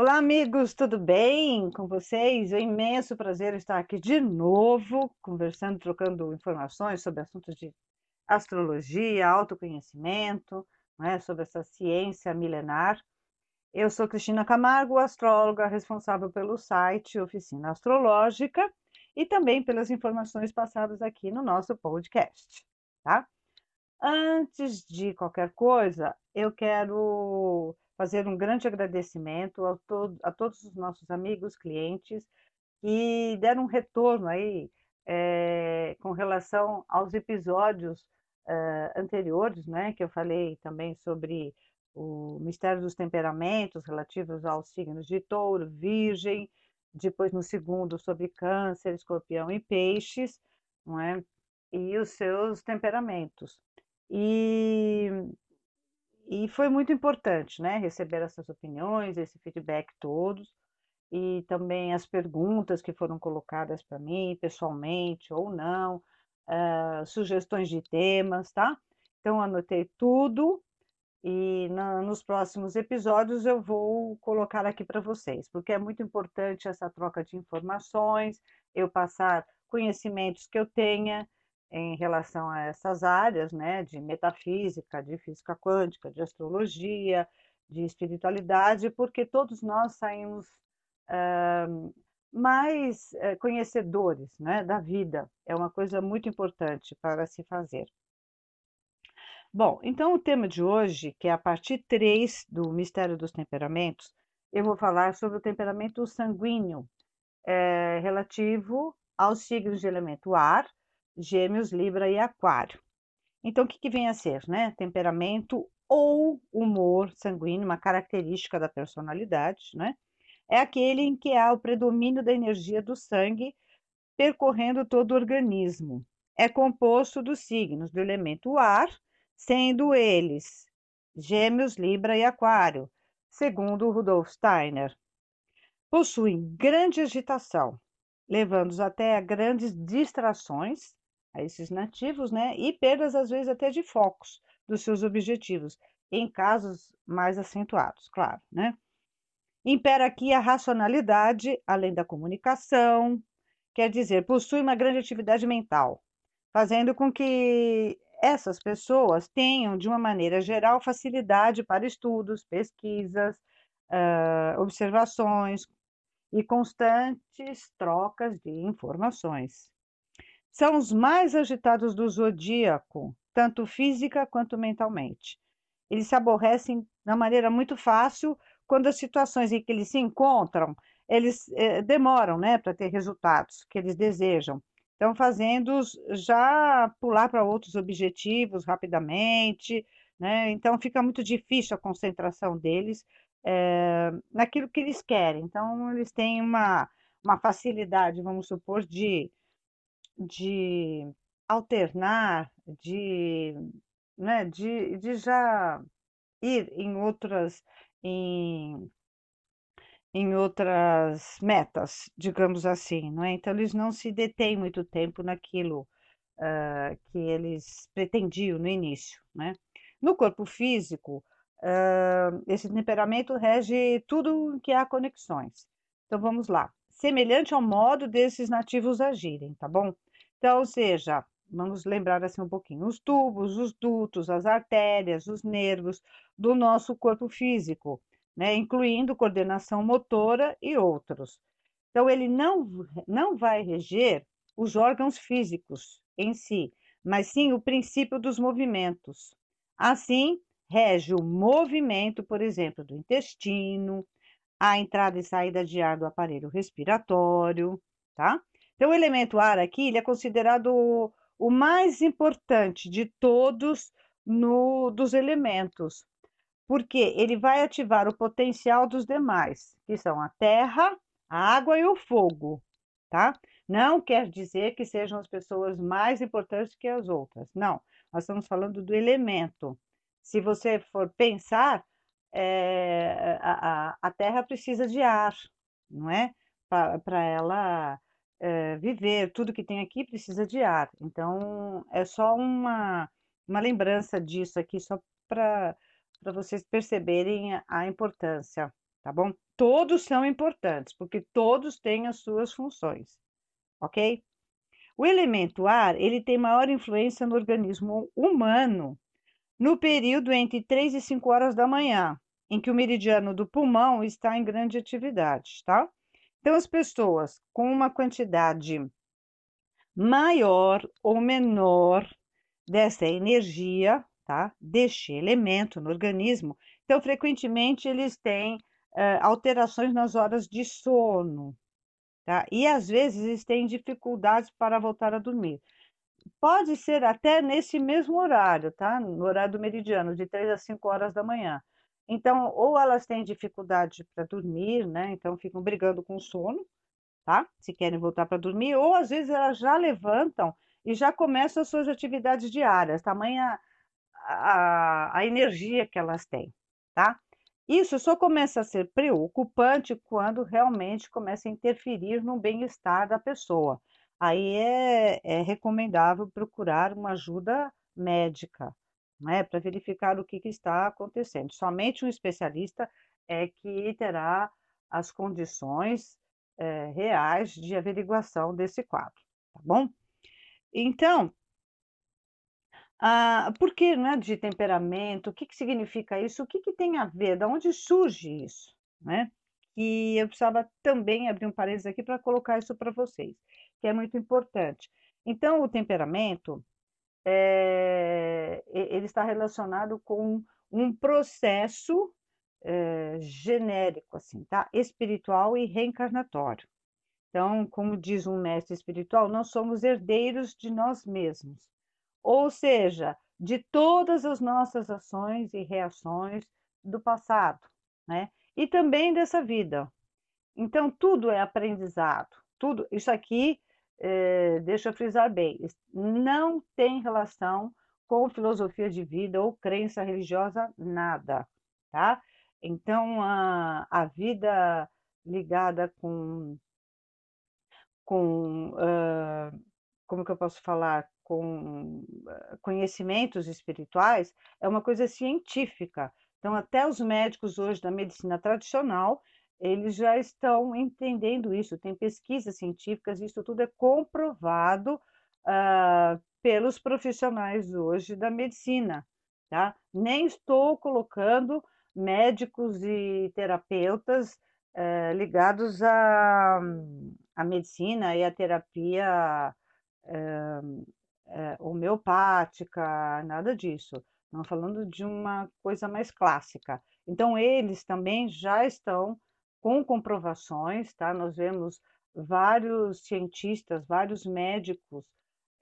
Olá, amigos, tudo bem com vocês? É um imenso prazer estar aqui de novo, conversando, trocando informações sobre assuntos de astrologia, autoconhecimento, né, sobre essa ciência milenar. Eu sou Cristina Camargo, astróloga responsável pelo site Oficina Astrológica e também pelas informações passadas aqui no nosso podcast, tá? Antes de qualquer coisa, eu quero fazer um grande agradecimento a, to a todos os nossos amigos, clientes, que deram um retorno aí é, com relação aos episódios é, anteriores, né, que eu falei também sobre o mistério dos temperamentos relativos aos signos de touro, virgem, depois no segundo sobre câncer, escorpião e peixes, não é? e os seus temperamentos. E e foi muito importante, né, receber essas opiniões, esse feedback todos, e também as perguntas que foram colocadas para mim, pessoalmente ou não, uh, sugestões de temas, tá? Então, anotei tudo e na, nos próximos episódios eu vou colocar aqui para vocês, porque é muito importante essa troca de informações, eu passar conhecimentos que eu tenha em relação a essas áreas, né, de metafísica, de física quântica, de astrologia, de espiritualidade, porque todos nós saímos uh, mais uh, conhecedores né, da vida. É uma coisa muito importante para se fazer. Bom, então o tema de hoje, que é a parte 3 do Mistério dos Temperamentos, eu vou falar sobre o temperamento sanguíneo, é, relativo aos signos de elemento ar, Gêmeos, Libra e Aquário. Então, o que, que vem a ser, né? Temperamento ou humor sanguíneo, uma característica da personalidade, né? É aquele em que há o predomínio da energia do sangue percorrendo todo o organismo. É composto dos signos do elemento ar, sendo eles Gêmeos, Libra e Aquário, segundo Rudolf Steiner. Possuem grande agitação, levando-os até a grandes distrações a esses nativos, né? E perdas, às vezes, até de focos dos seus objetivos, em casos mais acentuados, claro, né? Impera aqui a racionalidade, além da comunicação, quer dizer, possui uma grande atividade mental, fazendo com que essas pessoas tenham, de uma maneira geral, facilidade para estudos, pesquisas, uh, observações e constantes trocas de informações. São os mais agitados do zodíaco, tanto física quanto mentalmente. Eles se aborrecem de uma maneira muito fácil quando as situações em que eles se encontram, eles eh, demoram né, para ter resultados que eles desejam. Então, fazendo-os já pular para outros objetivos rapidamente, né? Então, fica muito difícil a concentração deles é, naquilo que eles querem. Então, eles têm uma, uma facilidade, vamos supor, de de alternar, de, né, de, de já ir em outras, em, em outras metas, digamos assim, não é? Então eles não se detêm muito tempo naquilo uh, que eles pretendiam no início, né? No corpo físico, uh, esse temperamento rege tudo que há conexões. Então vamos lá. Semelhante ao modo desses nativos agirem, tá bom? Então, ou seja, vamos lembrar assim um pouquinho, os tubos, os dutos, as artérias, os nervos do nosso corpo físico, né, incluindo coordenação motora e outros. Então, ele não, não vai reger os órgãos físicos em si, mas sim o princípio dos movimentos. Assim, rege o movimento, por exemplo, do intestino, a entrada e saída de ar do aparelho respiratório, tá? Então, o elemento ar aqui ele é considerado o mais importante de todos no, dos elementos, porque ele vai ativar o potencial dos demais, que são a terra, a água e o fogo, tá? Não quer dizer que sejam as pessoas mais importantes que as outras, não. Nós estamos falando do elemento. Se você for pensar, é, a, a, terra precisa de ar, não é? Para ela é, viver, tudo que tem aqui precisa de ar. Então, é só uma, uma lembrança disso aqui, só para vocês perceberem a importância tá bom? Todos são importantes, porque todos têm as suas funções, ok? O elemento ar, ele tem maior influência no organismo humano no período entre 3 e 5 horas da manhã, em que o meridiano do pulmão está em grande atividade, tá? Então, as pessoas com uma quantidade maior ou menor dessa energia, tá? Deste elemento no organismo, então, frequentemente, eles têm uh, alterações nas horas de sono, tá? E às vezes eles têm dificuldades para voltar a dormir. Pode ser até nesse mesmo horário, tá? No horário do meridiano, de 3 a 5 horas da manhã. Então, ou elas têm dificuldade para dormir, né? Então ficam brigando com o sono, tá? Se querem voltar para dormir, ou às vezes elas já levantam e já começam as suas atividades diárias, tamanha a, a energia que elas têm, tá? Isso só começa a ser preocupante quando realmente começa a interferir no bem-estar da pessoa. Aí é, é recomendável procurar uma ajuda médica, né, para verificar o que, que, está acontecendo. Somente um especialista é que terá as condições é, reais de averiguação desse quadro, tá bom? Então, ah, por que né, de temperamento? O que, que significa isso? O que, que tem a ver? De onde surge isso? Né? E eu precisava também abrir um parênteses aqui para colocar isso para vocês, que é muito importante. Então, o temperamento é, ele está relacionado com um processo é, genérico, assim, tá? Espiritual e reencarnatório. Então, como diz um mestre espiritual, nós somos herdeiros de nós mesmos, ou seja, de todas as nossas ações e reações do passado, né? E também dessa vida. Então, tudo é aprendizado, tudo. Isso aqui é, deixa eu frisar bem, não tem relação com filosofia de vida ou crença religiosa, nada, tá? Então, a, a vida ligada com, com uh, como que eu posso falar, com conhecimentos espirituais, é uma coisa científica. Então, até os médicos hoje da medicina tradicional, eles já estão entendendo isso, tem pesquisas científicas, isso tudo é comprovado uh, pelos profissionais hoje da medicina, tá? Nem estou colocando médicos e terapeutas uh, ligados à, medicina e à terapia uh, homeopática, nada disso. Estamos falando de uma coisa mais clássica. Então, eles também já estão com comprovações, tá? Nós vemos vários cientistas, vários médicos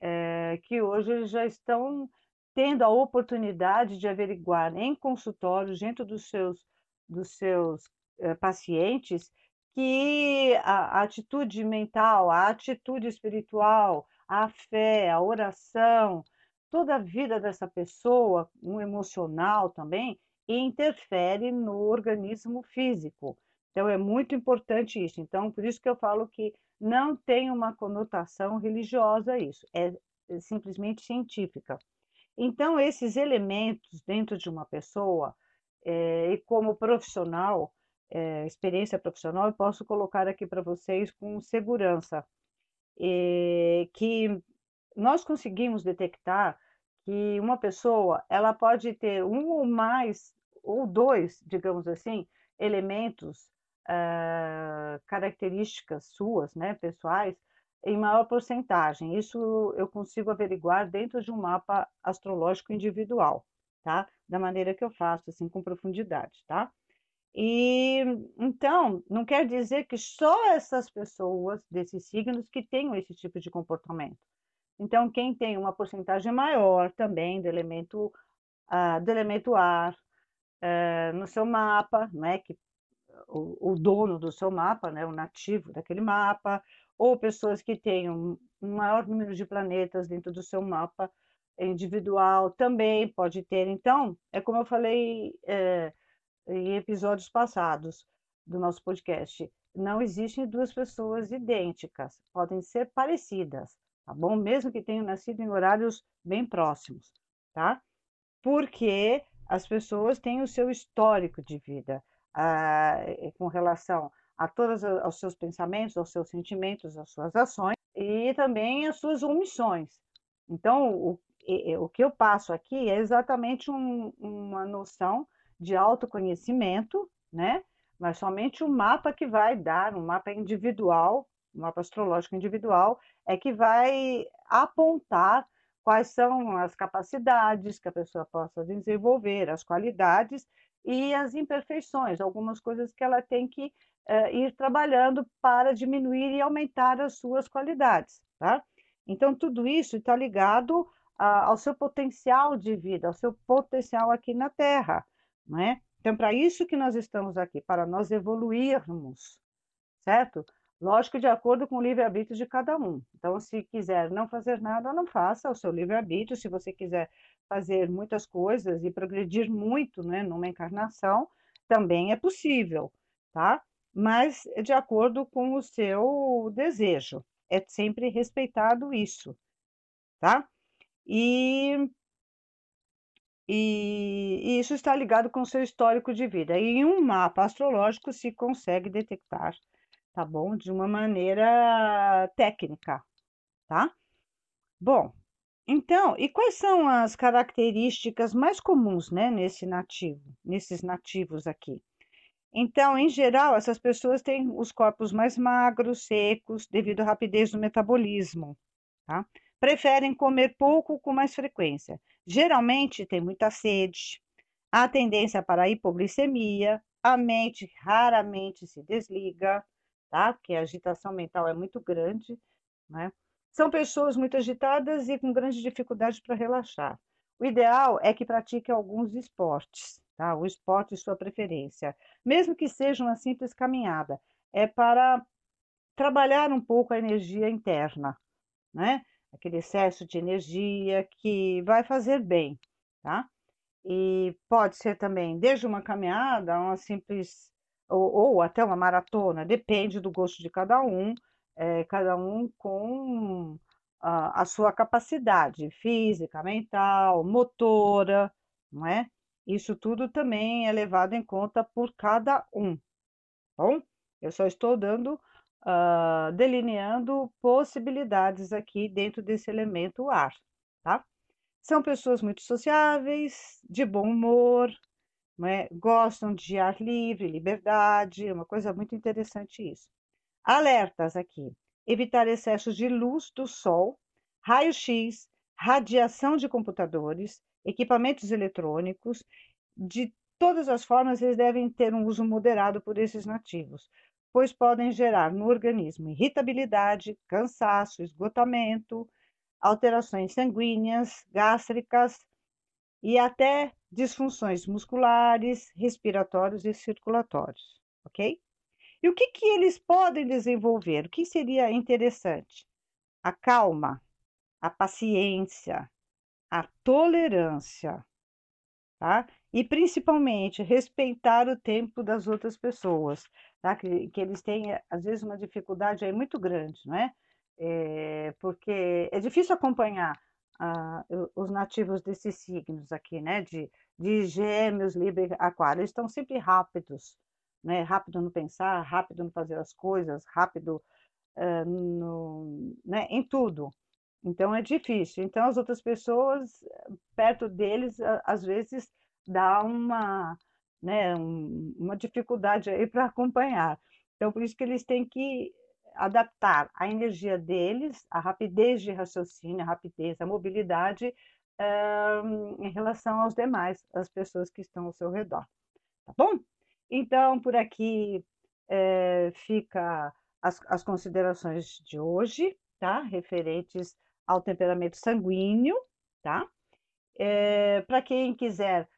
é, que hoje já estão tendo a oportunidade de averiguar em consultórios, dentro dos seus, dos seus é, pacientes, que a, a atitude mental, a atitude espiritual, a fé, a oração, toda a vida dessa pessoa, um emocional também, interfere no organismo físico. Então, é muito importante isso. Então, por isso que eu falo que não tem uma conotação religiosa isso, é simplesmente científica. Então, esses elementos dentro de uma pessoa, é, e como profissional, é, experiência profissional, eu posso colocar aqui para vocês com segurança, é, que nós conseguimos detectar que uma pessoa ela pode ter um ou mais, ou dois, digamos assim, elementos uh, características suas, né, pessoais, em maior porcentagem. Isso eu consigo averiguar dentro de um mapa astrológico individual, tá? Da maneira que eu faço, assim, com profundidade, tá? E então, não quer dizer que só essas pessoas desses signos que tenham esse tipo de comportamento. Então, quem tem uma porcentagem maior também do elemento, uh, do elemento ar uh, no seu mapa, né, que o, o, dono do seu mapa, né, o nativo daquele mapa, ou pessoas que tenham um maior número de planetas dentro do seu mapa individual também pode ter. Então, é como eu falei é, em episódios passados do nosso podcast, não existem duas pessoas idênticas, podem ser parecidas, tá bom? Mesmo que tenham nascido em horários bem próximos, tá? Porque as pessoas têm o seu histórico de vida ah, com relação a todos os seus pensamentos, aos seus sentimentos, às suas ações e também as suas omissões. Então, o, o que eu passo aqui é exatamente um, uma noção de autoconhecimento, né? Mas somente o mapa que vai dar, um mapa individual, um mapa astrológico individual, é que vai apontar quais são as capacidades que a pessoa possa desenvolver, as qualidades e as imperfeições, algumas coisas que ela tem que uh, ir trabalhando para diminuir e aumentar as suas qualidades, tá? Então, tudo isso está ligado uh, ao seu potencial de vida, ao seu potencial aqui na Terra, não é? Então, para isso que nós estamos aqui, para nós evoluirmos, certo? Lógico, de acordo com o livre-arbítrio de cada um. Então, se quiser não fazer nada, não faça, o seu livre-arbítrio. Se você quiser fazer muitas coisas e progredir muito né, numa encarnação, também é possível, tá? Mas de acordo com o seu desejo. É sempre respeitado isso, tá? E, e, e isso está ligado com o seu histórico de vida. E em um mapa astrológico se consegue detectar tá bom? De uma maneira técnica, tá? Bom, então, e quais são as características mais comuns, né, nesse nativo, nesses nativos aqui? Então, em geral, essas pessoas têm os corpos mais magros, secos, devido à rapidez do metabolismo, tá? Preferem comer pouco com mais frequência. Geralmente tem muita sede, há tendência para hipoglicemia, a mente raramente se desliga, tá? Porque a agitação mental é muito grande, né? São pessoas muito agitadas e com grande dificuldade para relaxar. O ideal é que pratique alguns esportes, tá? O esporte de sua preferência, mesmo que seja uma simples caminhada, é para trabalhar um pouco a energia interna, né? Aquele excesso de energia que vai fazer bem, tá? E pode ser também desde uma caminhada, uma simples ou, ou até uma maratona, depende do gosto de cada um, é, cada um com a, a sua capacidade física, mental, motora, não é? Isso tudo também é levado em conta por cada um. Bom, eu só estou dando, uh, delineando possibilidades aqui dentro desse elemento ar, tá? São pessoas muito sociáveis, de bom humor, né? gostam de ar livre, liberdade, é uma coisa muito interessante isso. Alertas aqui: evitar excessos de luz do sol, raio-x, radiação de computadores, equipamentos eletrônicos, de todas as formas, eles devem ter um uso moderado por esses nativos, pois podem gerar no organismo irritabilidade, cansaço, esgotamento, alterações sanguíneas, gástricas e até disfunções musculares, respiratórios e circulatórios, ok? E o que, que eles podem desenvolver? O que seria interessante? A calma, a paciência, a tolerância, tá? E principalmente respeitar o tempo das outras pessoas, tá? Que, que eles têm, às vezes, uma dificuldade aí muito grande, não é? é porque é difícil acompanhar ah, os nativos desses signos aqui, né? De, de gêmeos, Libra e Aquário, eles estão sempre rápidos, né? Rápido no pensar, rápido no fazer as coisas, rápido uh, no, né? em tudo. Então é difícil. Então as outras pessoas perto deles às vezes dá uma, né? uma dificuldade aí para acompanhar. Então por isso que eles têm que adaptar a energia deles, a rapidez de raciocínio, a rapidez, a mobilidade uh, em relação aos demais, as pessoas que estão ao seu redor. Tá bom? Então, por aqui é, fica as, as considerações de hoje, tá? Referentes ao temperamento sanguíneo, tá? É, Para quem quiser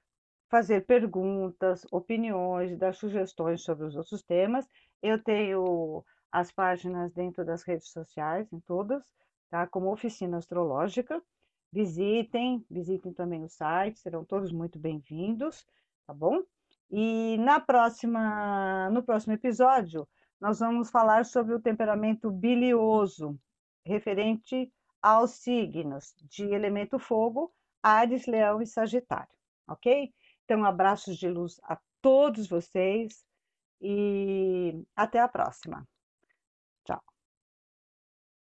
fazer perguntas, opiniões, dar sugestões sobre os outros temas, eu tenho as páginas dentro das redes sociais, em todas, tá? Como Oficina Astrológica. Visitem, visitem também o site, serão todos muito bem-vindos, tá bom? E na próxima, no próximo episódio, nós vamos falar sobre o temperamento bilioso, referente aos signos de elemento fogo, Ares, Leão e Sagitário, ok? Então, abraços de luz a todos vocês e até a próxima.